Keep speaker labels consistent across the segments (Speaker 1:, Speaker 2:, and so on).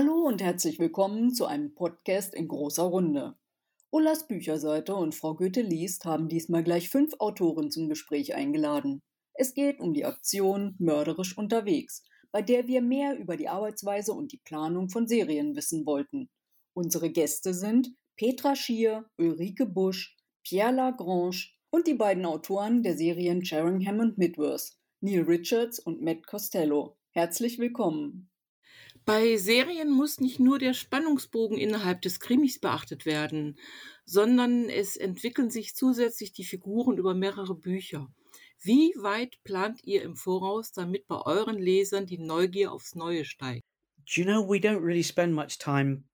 Speaker 1: Hallo und herzlich willkommen zu einem Podcast in großer Runde. Ullas Bücherseite und Frau Goethe liest haben diesmal gleich fünf Autoren zum Gespräch eingeladen. Es geht um die Aktion Mörderisch unterwegs, bei der wir mehr über die Arbeitsweise und die Planung von Serien wissen wollten. Unsere Gäste sind Petra Schier, Ulrike Busch, Pierre Lagrange und die beiden Autoren der Serien Sheringham und Midworth, Neil Richards und Matt Costello. Herzlich willkommen.
Speaker 2: Bei Serien muss nicht nur der Spannungsbogen innerhalb des Krimis beachtet werden, sondern es entwickeln sich zusätzlich die Figuren über mehrere Bücher. Wie weit plant ihr im Voraus, damit bei euren Lesern die Neugier aufs Neue steigt?
Speaker 3: Do you know, we don't really spend much time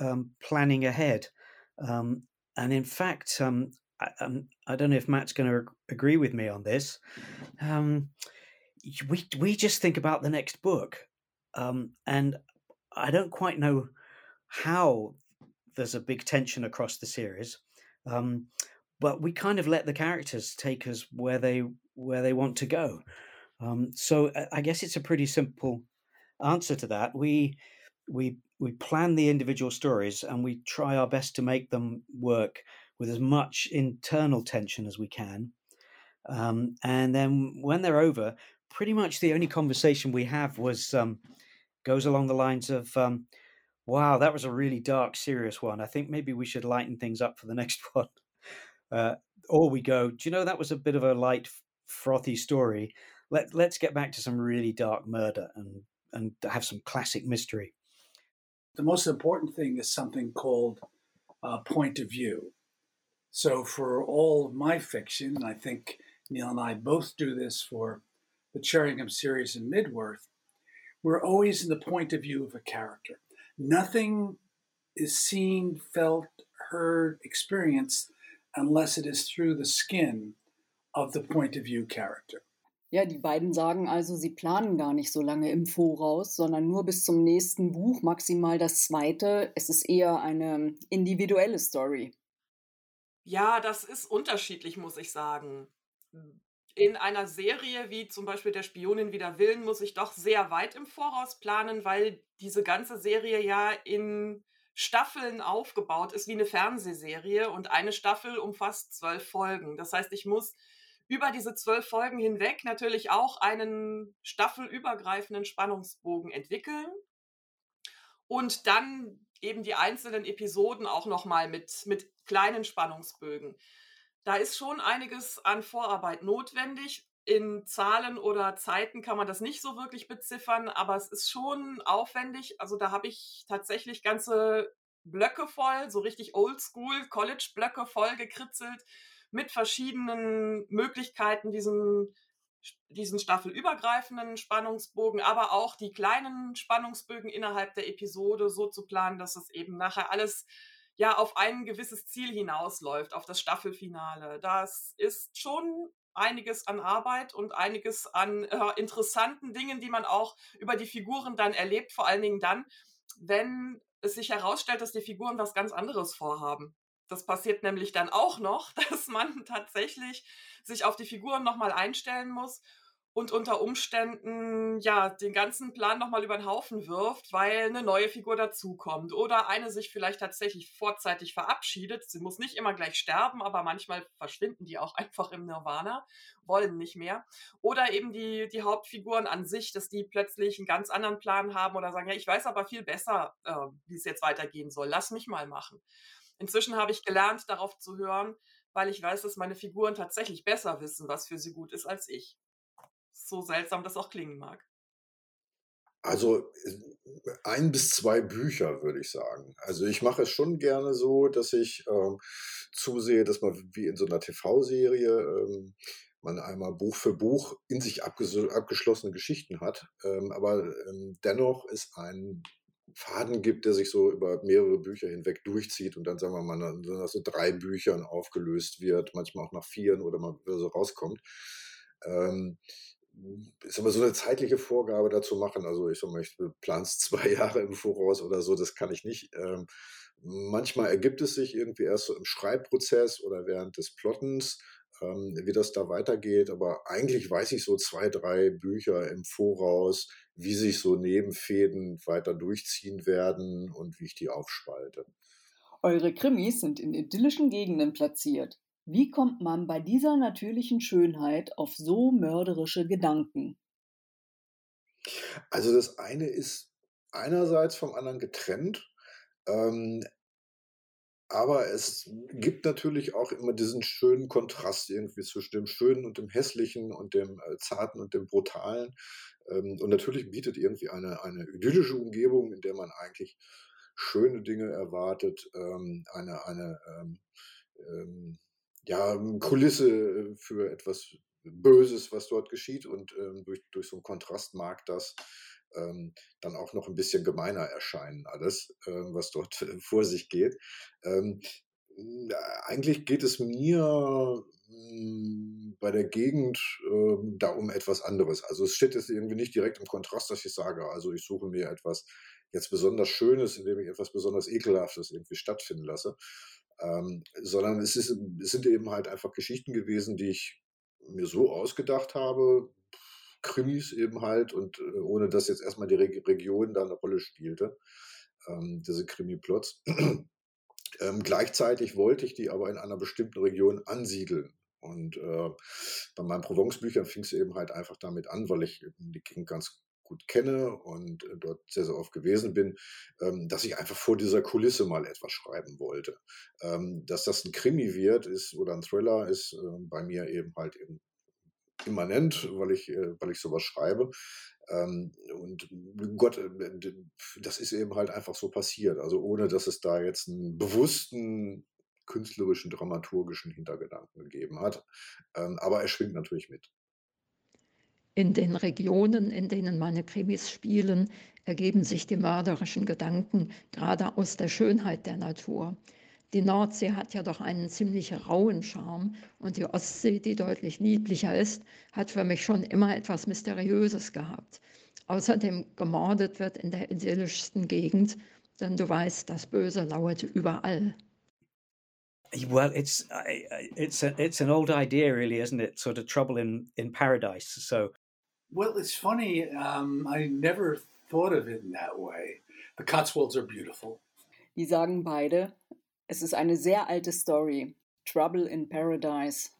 Speaker 3: um, planning ahead. Um, and in fact, um, I, I, don't know if Matt's going to agree with me on this. We, we just think about the next book. Um, and I don't quite know how there's a big tension across the series. Um, but we kind of let the characters take us where they where they want to go. Um, so I guess it's a pretty simple answer to that. We we we plan the individual stories and we try our best to make them work with as much internal tension as we can. Um, and then when they're over, pretty much the only conversation we have was um, goes along the lines of, um, "Wow, that was a really dark, serious one. I think maybe we should lighten things up for the next one." Uh, or we go, "Do you know that was a bit of a light, frothy story? Let Let's get back to some really dark murder and and have some classic mystery."
Speaker 4: The most important thing is something called uh, point of view. So for all of my fiction, I think Neil and I both do this for the Cherringham series and Midworth, we're always in the point of view of a character. Nothing is seen, felt, heard, experienced unless it is through the skin of the point of view character.
Speaker 1: Ja, die beiden sagen also, sie planen gar nicht so lange im Voraus, sondern nur bis zum nächsten Buch, maximal das zweite. Es ist eher eine individuelle Story.
Speaker 5: Ja, das ist unterschiedlich, muss ich sagen in einer Serie wie zum Beispiel der Spionin wider Willen muss ich doch sehr weit im Voraus planen, weil diese ganze Serie ja in Staffeln aufgebaut ist wie eine Fernsehserie und eine Staffel umfasst zwölf Folgen. Das heißt, ich muss über diese zwölf Folgen hinweg natürlich auch einen staffelübergreifenden Spannungsbogen entwickeln und dann eben die einzelnen Episoden auch nochmal mit, mit kleinen Spannungsbögen da ist schon einiges an Vorarbeit notwendig. In Zahlen oder Zeiten kann man das nicht so wirklich beziffern, aber es ist schon aufwendig. Also da habe ich tatsächlich ganze Blöcke voll, so richtig Oldschool College-Blöcke voll gekritzelt mit verschiedenen Möglichkeiten, diesen, diesen staffelübergreifenden Spannungsbogen, aber auch die kleinen Spannungsbögen innerhalb der Episode so zu planen, dass es eben nachher alles ja auf ein gewisses Ziel hinausläuft, auf das Staffelfinale. Das ist schon einiges an Arbeit und einiges an äh, interessanten Dingen, die man auch über die Figuren dann erlebt, vor allen Dingen dann, wenn es sich herausstellt, dass die Figuren was ganz anderes vorhaben. Das passiert nämlich dann auch noch, dass man tatsächlich sich auf die Figuren nochmal einstellen muss und unter Umständen ja den ganzen Plan nochmal über den Haufen wirft, weil eine neue Figur dazukommt oder eine sich vielleicht tatsächlich vorzeitig verabschiedet. Sie muss nicht immer gleich sterben, aber manchmal verschwinden die auch einfach im Nirvana, wollen nicht mehr. Oder eben die, die Hauptfiguren an sich, dass die plötzlich einen ganz anderen Plan haben oder sagen, ja, ich weiß aber viel besser, äh, wie es jetzt weitergehen soll. Lass mich mal machen. Inzwischen habe ich gelernt, darauf zu hören, weil ich weiß, dass meine Figuren tatsächlich besser wissen, was für sie gut ist als ich so seltsam das auch klingen mag.
Speaker 6: Also ein bis zwei Bücher, würde ich sagen. Also ich mache es schon gerne so, dass ich ähm, zusehe, dass man wie in so einer TV-Serie ähm, man einmal Buch für Buch in sich abgeschlossene Geschichten hat, ähm, aber ähm, dennoch es einen Faden gibt, der sich so über mehrere Bücher hinweg durchzieht und dann sagen wir mal nach so drei Büchern aufgelöst wird, manchmal auch nach vieren oder mal so rauskommt. Ist aber so eine zeitliche Vorgabe dazu machen. Also ich sag mal, ich plan's zwei Jahre im Voraus oder so, das kann ich nicht. Ähm, manchmal ergibt es sich irgendwie erst so im Schreibprozess oder während des Plottens, ähm, wie das da weitergeht. Aber eigentlich weiß ich so zwei, drei Bücher im Voraus, wie sich so Nebenfäden weiter durchziehen werden und wie ich die aufspalte.
Speaker 1: Eure Krimis sind in idyllischen Gegenden platziert. Wie kommt man bei dieser natürlichen Schönheit auf so mörderische Gedanken?
Speaker 6: Also das eine ist einerseits vom anderen getrennt. Ähm, aber es gibt natürlich auch immer diesen schönen Kontrast irgendwie zwischen dem Schönen und dem Hässlichen und dem äh, Zarten und dem Brutalen. Ähm, und natürlich bietet irgendwie eine, eine idyllische Umgebung, in der man eigentlich schöne Dinge erwartet, ähm, eine, eine ähm, ähm ja, Kulisse für etwas Böses, was dort geschieht. Und ähm, durch, durch so einen Kontrast mag das ähm, dann auch noch ein bisschen gemeiner erscheinen, alles, ähm, was dort vor sich geht. Ähm, eigentlich geht es mir hm, bei der Gegend äh, da um etwas anderes. Also es steht jetzt irgendwie nicht direkt im Kontrast, dass ich sage, also ich suche mir etwas jetzt besonders Schönes, indem ich etwas besonders Ekelhaftes irgendwie stattfinden lasse, ähm, sondern es, ist, es sind eben halt einfach Geschichten gewesen, die ich mir so ausgedacht habe, Krimis eben halt und äh, ohne dass jetzt erstmal die Re Region da eine Rolle spielte, ähm, diese Krimi-Plots. ähm, gleichzeitig wollte ich die aber in einer bestimmten Region ansiedeln. Und äh, bei meinen Provence-Büchern fing es eben halt einfach damit an, weil ich die Gegend ganz gut kenne und äh, dort sehr, sehr oft gewesen bin, ähm, dass ich einfach vor dieser Kulisse mal etwas schreiben wollte. Ähm, dass das ein Krimi wird ist oder ein Thriller ist äh, bei mir eben halt eben immanent, weil ich, äh, weil ich sowas schreibe. Ähm, und Gott, äh, das ist eben halt einfach so passiert. Also ohne, dass es da jetzt einen bewussten künstlerischen, dramaturgischen Hintergedanken gegeben hat. Ähm, aber er schwingt natürlich mit.
Speaker 7: In den Regionen, in denen meine Krimis spielen, ergeben sich die mörderischen Gedanken gerade aus der Schönheit der Natur. Die Nordsee hat ja doch einen ziemlich rauen Charme und die Ostsee, die deutlich niedlicher ist, hat für mich schon immer etwas Mysteriöses gehabt. Außerdem gemordet wird in der idyllischsten Gegend, denn du weißt, das Böse lauert überall.
Speaker 3: Well, it's it's a, it's an old idea, really, isn't it? Sort of trouble in in paradise. So,
Speaker 4: well, it's funny. Um, I never thought of it in that way. The Cotswolds are beautiful.
Speaker 1: Die sagen beide, Es ist eine sehr alte Story. Trouble in Paradise.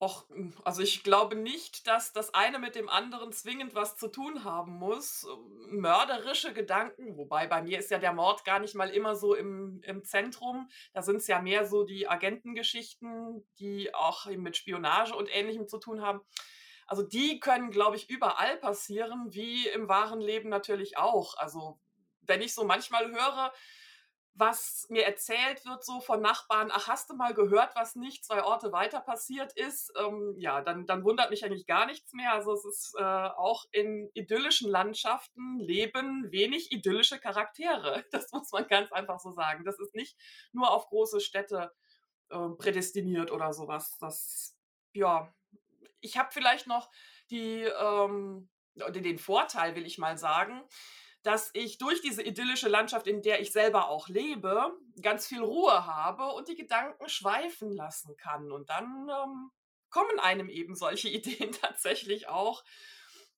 Speaker 5: Och, also ich glaube nicht, dass das eine mit dem anderen zwingend was zu tun haben muss. Mörderische Gedanken, wobei bei mir ist ja der Mord gar nicht mal immer so im, im Zentrum. Da sind es ja mehr so die Agentengeschichten, die auch mit Spionage und ähnlichem zu tun haben. Also die können, glaube ich, überall passieren, wie im wahren Leben natürlich auch. Also wenn ich so manchmal höre, was mir erzählt wird so von Nachbarn, ach, hast du mal gehört, was nicht zwei Orte weiter passiert ist? Ähm, ja, dann, dann wundert mich eigentlich gar nichts mehr. Also es ist äh, auch in idyllischen Landschaften leben wenig idyllische Charaktere. Das muss man ganz einfach so sagen. Das ist nicht nur auf große Städte äh, prädestiniert oder sowas. Das, ja, ich habe vielleicht noch die, ähm, den Vorteil, will ich mal sagen, dass ich durch diese idyllische Landschaft, in der ich selber auch lebe, ganz viel Ruhe habe und die Gedanken schweifen lassen kann. Und dann ähm, kommen einem eben solche Ideen tatsächlich auch.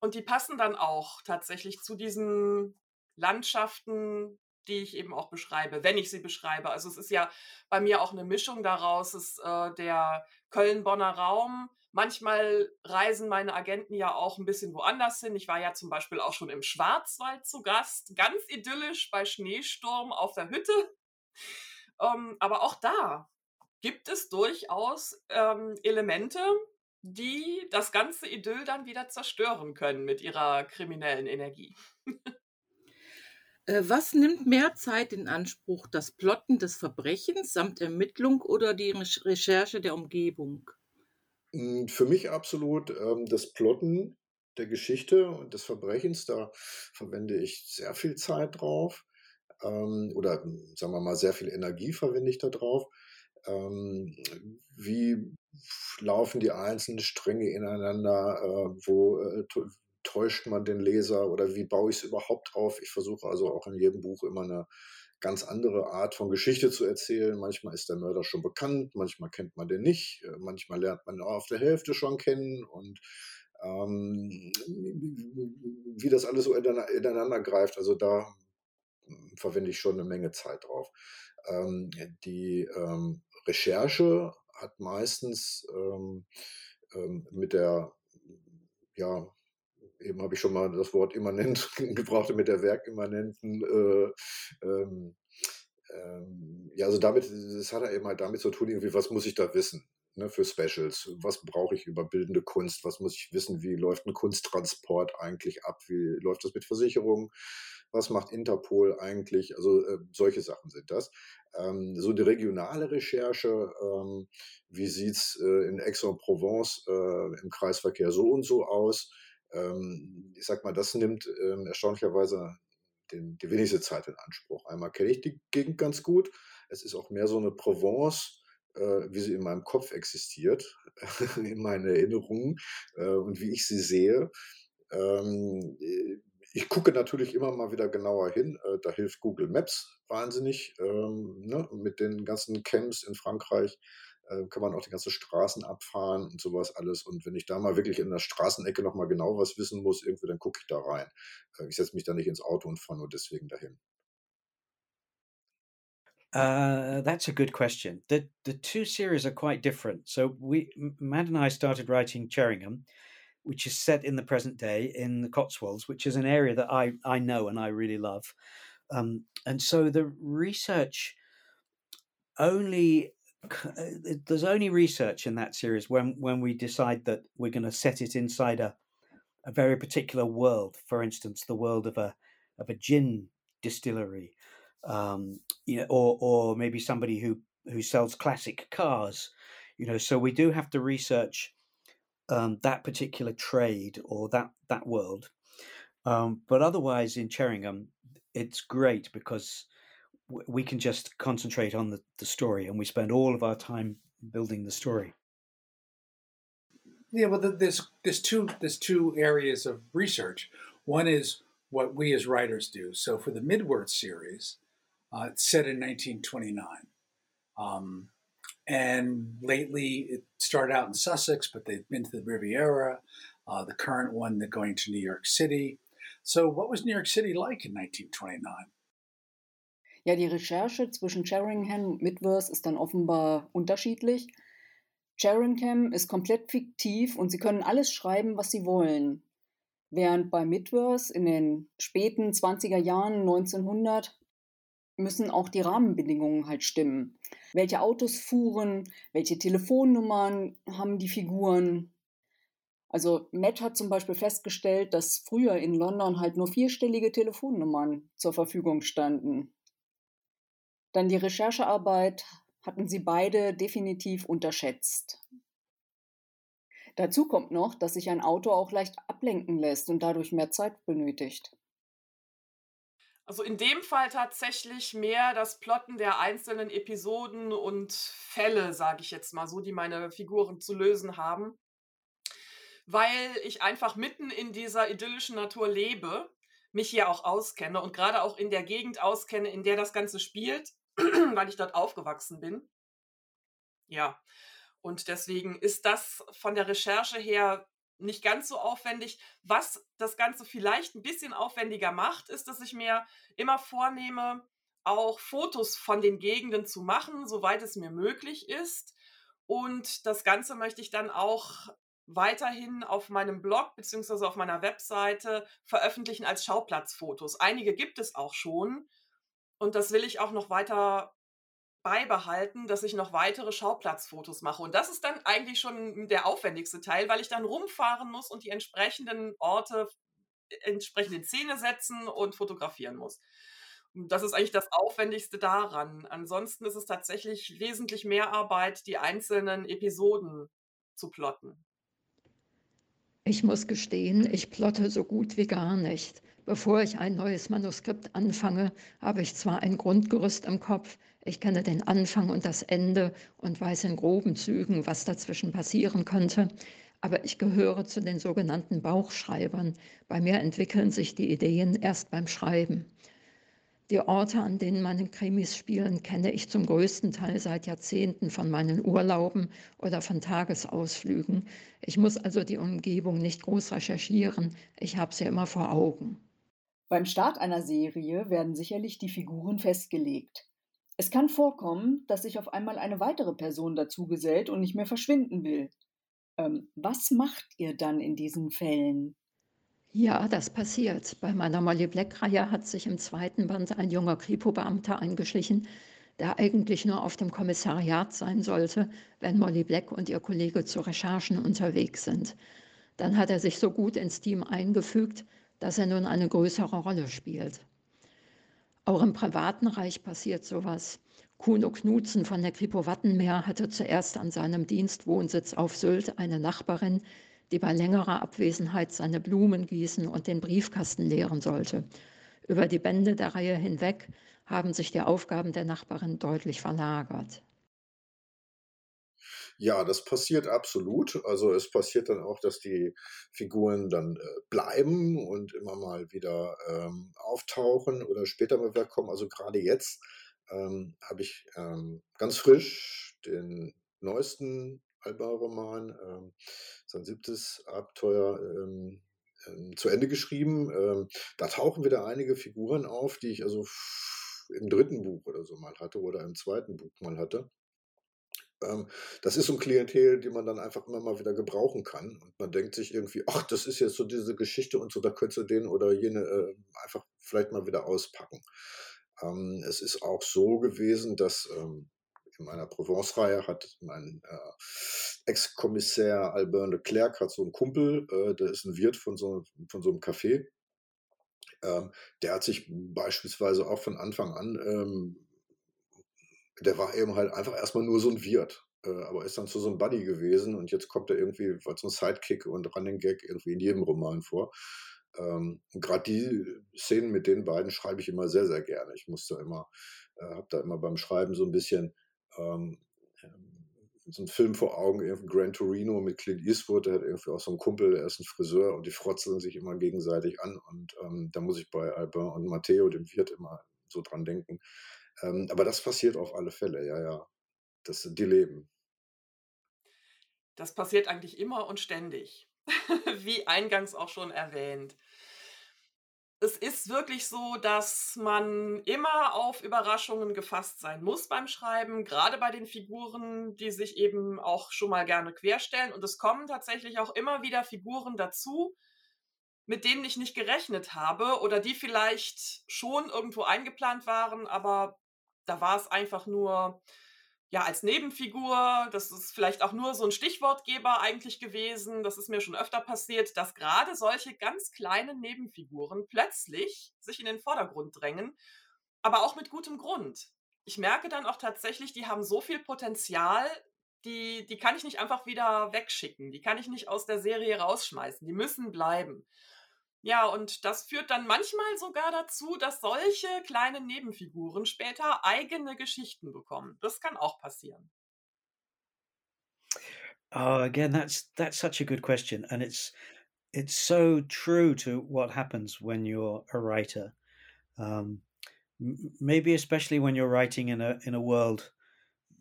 Speaker 5: Und die passen dann auch tatsächlich zu diesen Landschaften, die ich eben auch beschreibe, wenn ich sie beschreibe. Also es ist ja bei mir auch eine Mischung daraus, ist äh, der Köln-Bonner Raum, Manchmal reisen meine Agenten ja auch ein bisschen woanders hin. Ich war ja zum Beispiel auch schon im Schwarzwald zu Gast, ganz idyllisch bei Schneesturm auf der Hütte. Ähm, aber auch da gibt es durchaus ähm, Elemente, die das ganze Idyll dann wieder zerstören können mit ihrer kriminellen Energie.
Speaker 2: Äh, was nimmt mehr Zeit in Anspruch, das Plotten des Verbrechens samt Ermittlung oder die Recherche der Umgebung?
Speaker 6: Hm, für mich absolut ähm, das Plotten der Geschichte und des Verbrechens, da verwende ich sehr viel Zeit drauf ähm, oder hm, sagen wir mal, sehr viel Energie verwende ich da drauf. Ähm, wie laufen die einzelnen Stränge ineinander? Äh, wo äh, täuscht man den Leser oder wie baue ich es überhaupt auf? Ich versuche also auch in jedem Buch immer eine ganz andere Art von Geschichte zu erzählen. Manchmal ist der Mörder schon bekannt, manchmal kennt man den nicht, äh, manchmal lernt man ihn auf der Hälfte schon kennen und Ähm, wie das alles so ineinander greift, also da verwende ich schon eine Menge Zeit drauf. Ähm, die ähm, Recherche hat meistens ähm, ähm, mit der, ja, eben habe ich schon mal das Wort immanent gebraucht, mit der werkimmanenten, äh, ähm, ähm, ja, also damit, das hat er eben halt damit zu tun, irgendwie, was muss ich da wissen? Ne, für Specials. Was brauche ich über bildende Kunst? Was muss ich wissen? Wie läuft ein Kunsttransport eigentlich ab? Wie läuft das mit Versicherungen? Was macht Interpol eigentlich? Also äh, solche Sachen sind das. Ähm, so die regionale Recherche, ähm, wie sieht es äh, in Aix-en-Provence äh, im Kreisverkehr so und so aus? Ähm, ich sag mal, das nimmt ähm, erstaunlicherweise den, die wenigste Zeit in Anspruch. Einmal kenne ich die Gegend ganz gut. Es ist auch mehr so eine Provence, äh, wie sie in meinem Kopf existiert, in meinen Erinnerungen äh, und wie ich sie sehe. Ähm, ich gucke natürlich immer mal wieder genauer hin. Äh, da hilft Google Maps wahnsinnig ähm, ne? mit den ganzen Camps in Frankreich äh, kann man auch die ganzen Straßen abfahren und sowas alles. Und wenn ich da mal wirklich in der Straßenecke nochmal genau was wissen muss, irgendwie, dann gucke ich da rein. Äh, ich setze mich da nicht ins Auto und fahre nur deswegen dahin.
Speaker 3: Uh, that's a good question. The the two series are quite different. So we Matt and I started writing Cheringham, which is set in the present day in the Cotswolds, which is an area that I I know and I really love. Um, and so the research only there's only research in that series when when we decide that we're going to set it inside a a very particular world. For instance, the world of a of a gin distillery, um, you know, or or maybe somebody who who sells classic cars. You know, so we do have to research um, that particular trade or that that world. Um, but otherwise, in Cheringham, it's great because we can just concentrate on the, the story and we spend all of our time building the story.
Speaker 4: Yeah well there's there's two there's two areas of research. One is what we as writers do. So for the midword series uh, it's set in 1929 um, and lately it started out in sussex but they've been to the riviera uh, the current one they're going to new york city. So what was new york city like in 1929
Speaker 1: Ja, die Recherche zwischen Sheringham und Midverse ist dann offenbar unterschiedlich. Sheringham ist komplett fiktiv und sie können alles schreiben, was sie wollen. Während bei Midverse in den späten 20er Jahren 1900 müssen auch die Rahmenbedingungen halt stimmen. Welche Autos fuhren, welche Telefonnummern haben die Figuren. Also Matt hat zum Beispiel festgestellt, dass früher in London halt nur vierstellige Telefonnummern zur Verfügung standen. Dann die Recherchearbeit hatten sie beide definitiv unterschätzt. Dazu kommt noch, dass sich ein Auto auch leicht ablenken lässt und dadurch mehr Zeit benötigt.
Speaker 5: Also in dem Fall tatsächlich mehr das Plotten der einzelnen Episoden und Fälle, sage ich jetzt mal so, die meine Figuren zu lösen haben, weil ich einfach mitten in dieser idyllischen Natur lebe, mich hier auch auskenne und gerade auch in der Gegend auskenne, in der das Ganze spielt weil ich dort aufgewachsen bin. Ja, und deswegen ist das von der Recherche her nicht ganz so aufwendig. Was das Ganze vielleicht ein bisschen aufwendiger macht, ist, dass ich mir immer vornehme, auch Fotos von den Gegenden zu machen, soweit es mir möglich ist. Und das Ganze möchte ich dann auch weiterhin auf meinem Blog bzw. auf meiner Webseite veröffentlichen als Schauplatzfotos. Einige gibt es auch schon. Und das will ich auch noch weiter beibehalten, dass ich noch weitere Schauplatzfotos mache. Und das ist dann eigentlich schon der aufwendigste Teil, weil ich dann rumfahren muss und die entsprechenden Orte äh, entsprechend in Szene setzen und fotografieren muss. Und das ist eigentlich das Aufwendigste daran. Ansonsten ist es tatsächlich wesentlich mehr Arbeit, die einzelnen Episoden zu plotten.
Speaker 7: Ich muss gestehen, ich plotte so gut wie gar nicht. Bevor ich ein neues Manuskript anfange, habe ich zwar ein Grundgerüst im Kopf, ich kenne den Anfang und das Ende und weiß in groben Zügen, was dazwischen passieren könnte, aber ich gehöre zu den sogenannten Bauchschreibern. Bei mir entwickeln sich die Ideen erst beim Schreiben. Die Orte, an denen meine Krimis spielen, kenne ich zum größten Teil seit Jahrzehnten von meinen Urlauben oder von Tagesausflügen. Ich muss also die Umgebung nicht groß recherchieren, ich habe sie immer vor Augen.
Speaker 1: Beim Start einer Serie werden sicherlich die Figuren festgelegt. Es kann vorkommen, dass sich auf einmal eine weitere Person dazugesellt und nicht mehr verschwinden will. Ähm, was macht ihr dann in diesen Fällen?
Speaker 7: Ja, das passiert. Bei meiner Molly Black-Reihe hat sich im zweiten Band ein junger Kripo-Beamter eingeschlichen, der eigentlich nur auf dem Kommissariat sein sollte, wenn Molly Black und ihr Kollege zu Recherchen unterwegs sind. Dann hat er sich so gut ins Team eingefügt, dass er nun eine größere Rolle spielt. Auch im privaten Reich passiert sowas. Kuno Knutzen von der Kripo Wattenmeer hatte zuerst an seinem Dienstwohnsitz auf Sylt eine Nachbarin, die bei längerer Abwesenheit seine Blumen gießen und den Briefkasten leeren sollte. Über die Bände der Reihe hinweg haben sich die Aufgaben der Nachbarin deutlich verlagert.
Speaker 6: Ja, das passiert absolut. Also es passiert dann auch, dass die Figuren dann äh, bleiben und immer mal wieder ähm, auftauchen oder später mal wieder kommen. Also gerade jetzt ähm, habe ich ähm, ganz frisch den neuesten Alba-Roman, ähm, sein siebtes Abenteuer ähm, ähm, zu Ende geschrieben. Ähm, da tauchen wieder einige Figuren auf, die ich also im dritten Buch oder so mal hatte oder im zweiten Buch mal hatte. Ähm, das ist so ein Klientel, die man dann einfach immer mal wieder gebrauchen kann. Und man denkt sich irgendwie, ach, das ist jetzt so diese Geschichte und so, da könntest du den oder jene äh, einfach vielleicht mal wieder auspacken. Es ist auch so gewesen, dass in meiner Provence-Reihe hat mein äh, Ex-Kommissär Albert de Klerk hat so einen Kumpel, äh, der ist ein Wirt von so, von so einem Café. Ähm, der hat sich beispielsweise auch von Anfang an, ähm, der war eben halt einfach erstmal nur so ein Wirt, äh, aber ist dann zu so einem Buddy gewesen und jetzt kommt er irgendwie als so ein Sidekick und Running Gag irgendwie in jedem Roman vor. Ähm, gerade die Szenen mit den beiden schreibe ich immer sehr, sehr gerne. Ich musste immer, äh, habe da immer beim Schreiben so ein bisschen ähm, so einen Film vor Augen, irgendwie Gran Torino mit Clint Eastwood, der hat irgendwie auch so einen Kumpel, der ist ein Friseur und die frotzeln sich immer gegenseitig an und ähm, da muss ich bei Albin und Matteo, dem Wirt, immer so dran denken. Ähm, aber das passiert auf alle Fälle, ja, ja. Das sind die Leben.
Speaker 5: Das passiert eigentlich immer und ständig, wie eingangs auch schon erwähnt es ist wirklich so, dass man immer auf Überraschungen gefasst sein muss beim Schreiben, gerade bei den Figuren, die sich eben auch schon mal gerne querstellen. Und es kommen tatsächlich auch immer wieder Figuren dazu, mit denen ich nicht gerechnet habe oder die vielleicht schon irgendwo eingeplant waren, aber da war es einfach nur ja, als Nebenfigur, das ist vielleicht auch nur so ein Stichwortgeber eigentlich gewesen. Das ist mir schon öfter passiert, dass gerade solche ganz kleinen Nebenfiguren plötzlich sich in den Vordergrund drängen, aber auch mit gutem Grund. Ich merke dann auch tatsächlich, die haben so viel Potenzial, die, die kann ich nicht einfach wieder wegschicken. Die kann ich nicht aus der Serie rausschmeißen. Die müssen bleiben. Ja, und das führt dann manchmal sogar dazu, dass solche kleinen Nebenfiguren später eigene Geschichten bekommen. Das kann auch passieren.
Speaker 3: Oh, again, that's that's such a good question, and it's it's so true to what happens when you're a writer. Um, maybe especially when you're writing in a in a world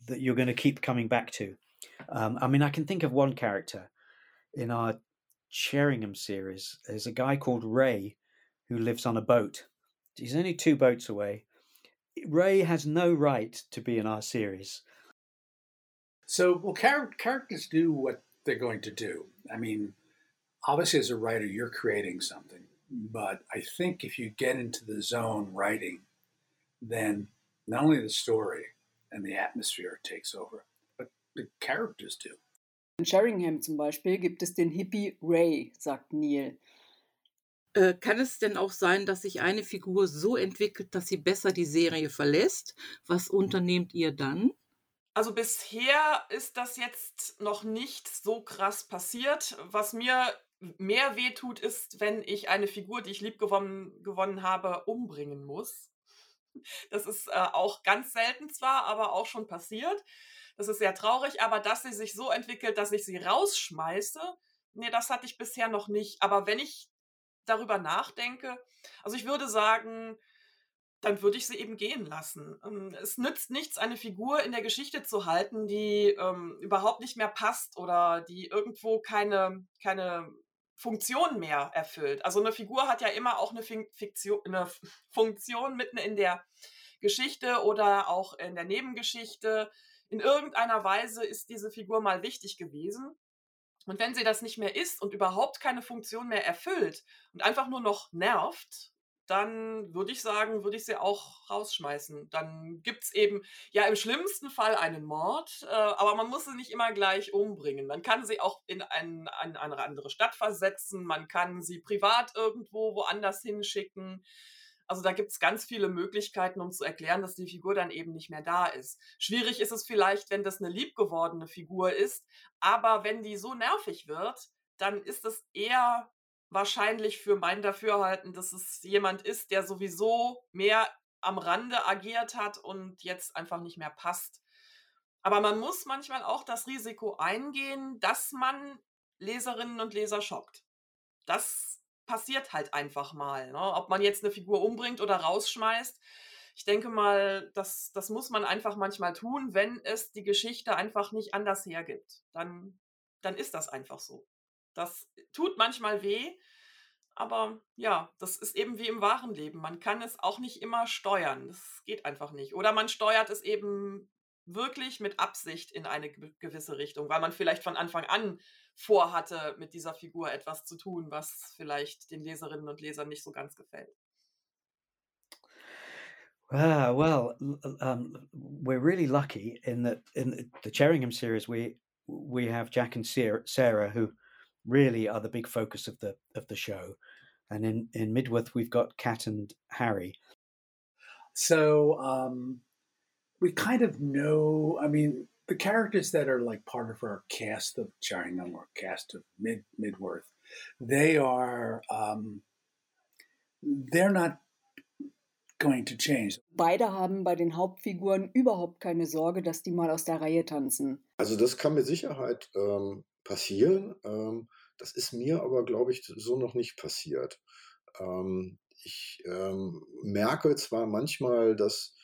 Speaker 3: that you're going to keep coming back to. Um, I mean, I can think of one character in our Sheringham series, there's a guy called Ray who lives on a boat. He's only two boats away. Ray has no right to be in our series.
Speaker 4: So, well, char- characters do what they're going to do. I mean, obviously, as a writer, you're creating something. But I think if you get into the zone writing, then not only the story and the atmosphere takes over, but the characters do.
Speaker 1: In Sheringham zum Beispiel gibt es den Hippie Ray, sagt Neil.
Speaker 2: Äh, kann es denn auch sein, dass sich eine Figur so entwickelt, dass sie besser die Serie verlässt? Was unternehmt ihr dann?
Speaker 5: Also bisher ist das jetzt noch nicht so krass passiert. Was mir mehr wehtut, ist, wenn ich eine Figur, die ich lieb gewonnen, gewonnen habe, umbringen muss. Das ist äh, auch ganz selten zwar, aber auch schon passiert. Das ist sehr traurig, aber dass sie sich so entwickelt, dass ich sie rausschmeiße, nee, das hatte ich bisher noch nicht. Aber wenn ich darüber nachdenke, also ich würde sagen, dann würde ich sie eben gehen lassen. Ähm, es nützt nichts, eine Figur in der Geschichte zu halten, die ähm, überhaupt nicht mehr passt oder die irgendwo keine, keine Funktion mehr erfüllt. Also eine Figur hat ja immer auch eine, Fiktion, eine Funktion mitten in der Geschichte oder auch in der Nebengeschichte. In irgendeiner Weise ist diese Figur mal wichtig gewesen. Und wenn sie das nicht mehr ist und überhaupt keine Funktion mehr erfüllt und einfach nur noch nervt, dann würde ich sagen, würde ich sie auch rausschmeißen. Dann gibt es eben, ja, im schlimmsten Fall einen Mord, äh, aber man muss sie nicht immer gleich umbringen. Man kann sie auch in ein, ein, eine andere Stadt versetzen, man kann sie privat irgendwo woanders hinschicken. Also da gibt es ganz viele Möglichkeiten, um zu erklären, dass die Figur dann eben nicht mehr da ist. Schwierig ist es vielleicht, wenn das eine liebgewordene Figur ist, aber wenn die so nervig wird, dann ist es eher wahrscheinlich für mein Dafürhalten, dass es jemand ist, der sowieso mehr am Rande agiert hat und jetzt einfach nicht mehr passt. Aber man muss manchmal auch das Risiko eingehen, dass man Leserinnen und Leser schockt. Das passiert halt einfach mal. Ne? Ob man jetzt eine Figur umbringt oder rausschmeißt. Ich denke mal, das, das muss man einfach manchmal tun, wenn es die Geschichte einfach nicht anders hergibt. Dann, dann ist das einfach so. Das tut manchmal weh, aber ja, das ist eben wie im wahren Leben. Man kann es auch nicht immer steuern. Das geht einfach nicht. Oder man steuert es eben wirklich mit Absicht in eine gewisse Richtung, weil man vielleicht von Anfang an vorhatte, mit dieser Figur etwas zu tun, was vielleicht den Leserinnen und Lesern nicht so ganz gefällt.
Speaker 3: Ah, well, um, we're really lucky in that in the Cherringham series we we have Jack and Sarah who really are the big focus of the of the show, and in in Midworth we've got Kat and Harry.
Speaker 4: So um, we kind of know. I mean, the characters that are like part of our cast of Charingham or cast of Mid Midworth, they are um, they're not going to change.
Speaker 1: Beide haben bei den Hauptfiguren überhaupt keine Sorge, dass die mal aus der Reihe tanzen.
Speaker 6: Also das kann mit Sicherheit ähm, passieren. Ähm, das ist mir aber, glaube ich, so noch nicht passiert. Ähm, ich ähm, merke zwar manchmal, dass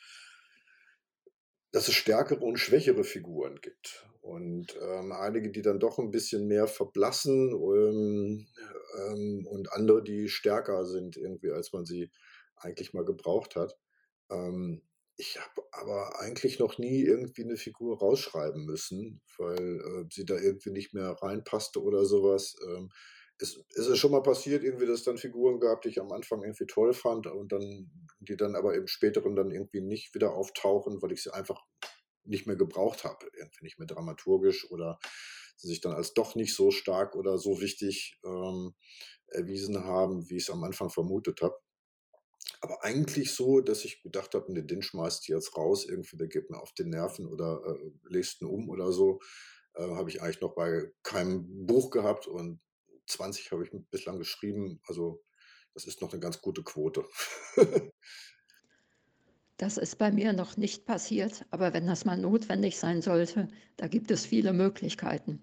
Speaker 6: dass es stärkere und schwächere Figuren gibt. Und ähm, einige, die dann doch ein bisschen mehr verblassen ähm, ähm, und andere, die stärker sind, irgendwie, als man sie eigentlich mal gebraucht hat. Ähm, ich habe aber eigentlich noch nie irgendwie eine Figur rausschreiben müssen, weil äh, sie da irgendwie nicht mehr reinpasste oder sowas. Ähm, es, es ist schon mal passiert, irgendwie, dass es dann Figuren gab, die ich am Anfang irgendwie toll fand und dann, die dann aber im späteren dann irgendwie nicht wieder auftauchen, weil ich sie einfach nicht mehr gebraucht habe, irgendwie nicht mehr dramaturgisch oder sie sich dann als doch nicht so stark oder so wichtig ähm, erwiesen haben, wie ich es am Anfang vermutet habe. Aber eigentlich so, dass ich gedacht habe, ne, den schmeißt jetzt raus, irgendwie, der geht mir auf den Nerven oder äh, lest ihn um oder so. Äh, habe ich eigentlich noch bei keinem Buch gehabt und 20 habe ich bislang geschrieben. Also das ist noch eine ganz gute Quote.
Speaker 7: Das ist bei mir noch nicht passiert, aber wenn das mal notwendig sein sollte, da gibt es viele Möglichkeiten.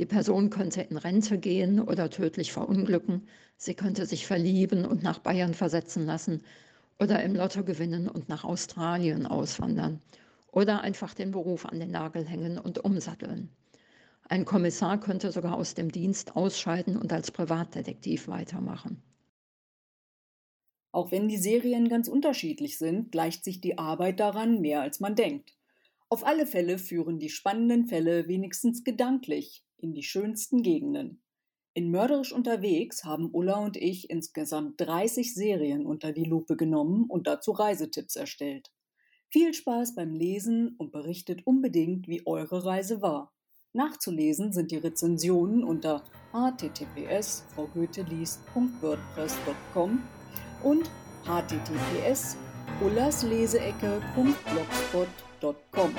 Speaker 7: Die Person könnte in Rente gehen oder tödlich verunglücken. Sie könnte sich verlieben und nach Bayern versetzen lassen oder im Lotto gewinnen und nach Australien auswandern oder einfach den Beruf an den Nagel hängen und umsatteln. Ein Kommissar könnte sogar aus dem Dienst ausscheiden und als Privatdetektiv weitermachen.
Speaker 1: Auch wenn die Serien ganz unterschiedlich sind, gleicht sich die Arbeit daran mehr als man denkt. Auf alle Fälle führen die spannenden Fälle wenigstens gedanklich in die schönsten Gegenden. In Mörderisch unterwegs haben Ulla und ich insgesamt 30 Serien unter die Lupe genommen und dazu Reisetipps erstellt. Viel Spaß beim Lesen und berichtet unbedingt, wie eure Reise war. Nachzulesen sind die Rezensionen unter https fraugoetheliest.wordpress.com und https ullasleseecke.blogspot.com.